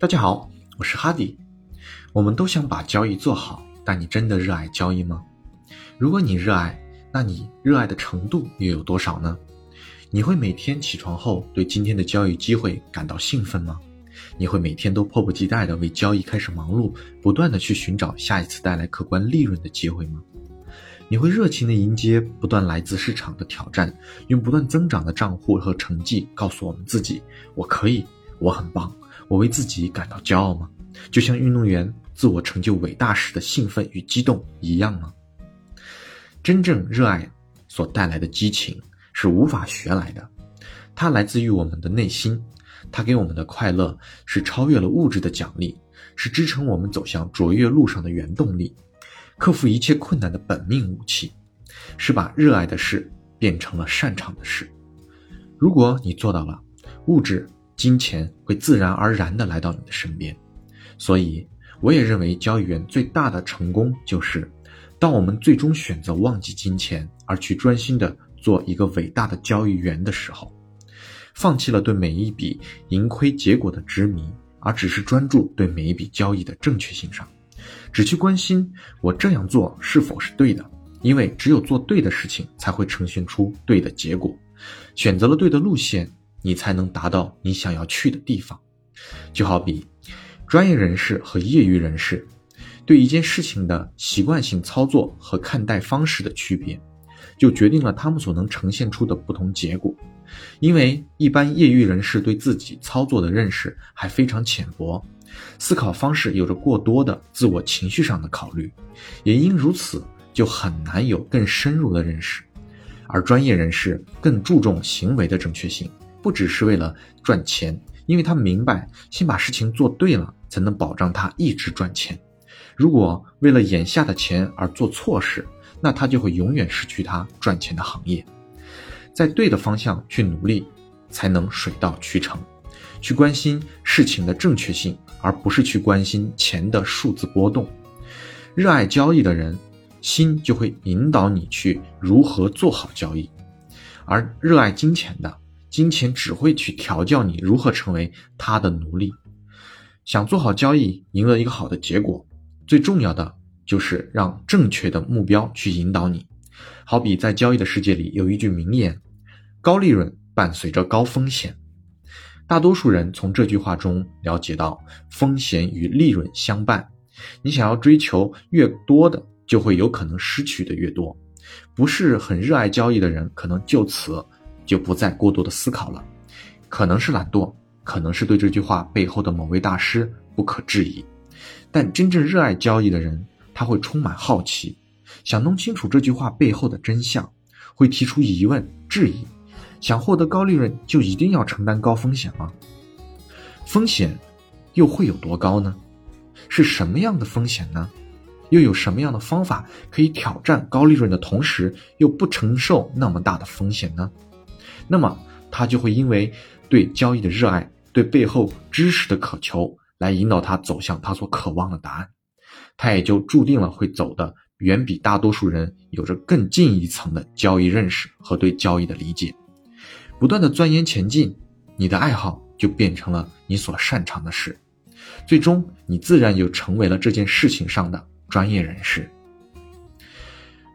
大家好，我是哈迪。我们都想把交易做好，但你真的热爱交易吗？如果你热爱，那你热爱的程度又有多少呢？你会每天起床后对今天的交易机会感到兴奋吗？你会每天都迫不及待地为交易开始忙碌，不断地去寻找下一次带来可观利润的机会吗？你会热情地迎接不断来自市场的挑战，用不断增长的账户和成绩告诉我们自己：我可以，我很棒。我为自己感到骄傲吗？就像运动员自我成就伟大时的兴奋与激动一样吗？真正热爱所带来的激情是无法学来的，它来自于我们的内心，它给我们的快乐是超越了物质的奖励，是支撑我们走向卓越路上的原动力，克服一切困难的本命武器，是把热爱的事变成了擅长的事。如果你做到了，物质。金钱会自然而然地来到你的身边，所以我也认为交易员最大的成功就是，当我们最终选择忘记金钱而去专心地做一个伟大的交易员的时候，放弃了对每一笔盈亏结果的执迷，而只是专注对每一笔交易的正确性上，只去关心我这样做是否是对的，因为只有做对的事情才会呈现出对的结果，选择了对的路线。你才能达到你想要去的地方，就好比专业人士和业余人士对一件事情的习惯性操作和看待方式的区别，就决定了他们所能呈现出的不同结果。因为一般业余人士对自己操作的认识还非常浅薄，思考方式有着过多的自我情绪上的考虑，也因如此就很难有更深入的认识，而专业人士更注重行为的正确性。不只是为了赚钱，因为他明白，先把事情做对了，才能保障他一直赚钱。如果为了眼下的钱而做错事，那他就会永远失去他赚钱的行业。在对的方向去努力，才能水到渠成。去关心事情的正确性，而不是去关心钱的数字波动。热爱交易的人，心就会引导你去如何做好交易；而热爱金钱的，金钱只会去调教你如何成为他的奴隶。想做好交易，赢得一个好的结果，最重要的就是让正确的目标去引导你。好比在交易的世界里有一句名言：“高利润伴随着高风险。”大多数人从这句话中了解到，风险与利润相伴。你想要追求越多的，就会有可能失去的越多。不是很热爱交易的人，可能就此。就不再过多的思考了，可能是懒惰，可能是对这句话背后的某位大师不可置疑。但真正热爱交易的人，他会充满好奇，想弄清楚这句话背后的真相，会提出疑问、质疑。想获得高利润，就一定要承担高风险吗？风险又会有多高呢？是什么样的风险呢？又有什么样的方法可以挑战高利润的同时，又不承受那么大的风险呢？那么他就会因为对交易的热爱，对背后知识的渴求，来引导他走向他所渴望的答案，他也就注定了会走的远比大多数人有着更进一层的交易认识和对交易的理解。不断的钻研前进，你的爱好就变成了你所擅长的事，最终你自然就成为了这件事情上的专业人士。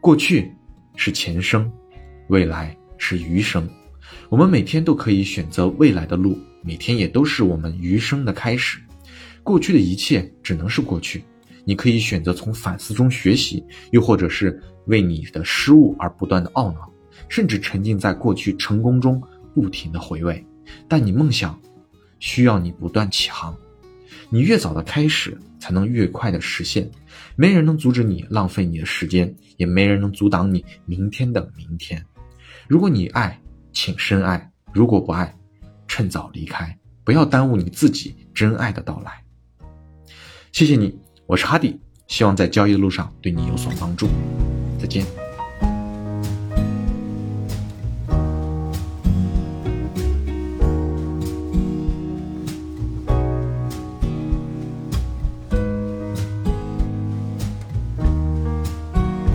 过去是前生，未来是余生。我们每天都可以选择未来的路，每天也都是我们余生的开始。过去的一切只能是过去，你可以选择从反思中学习，又或者是为你的失误而不断的懊恼，甚至沉浸在过去成功中不停的回味。但你梦想需要你不断起航，你越早的开始，才能越快的实现。没人能阻止你浪费你的时间，也没人能阻挡你明天的明天。如果你爱。请深爱，如果不爱，趁早离开，不要耽误你自己真爱的到来。谢谢你，我是哈迪，希望在交易的路上对你有所帮助。再见。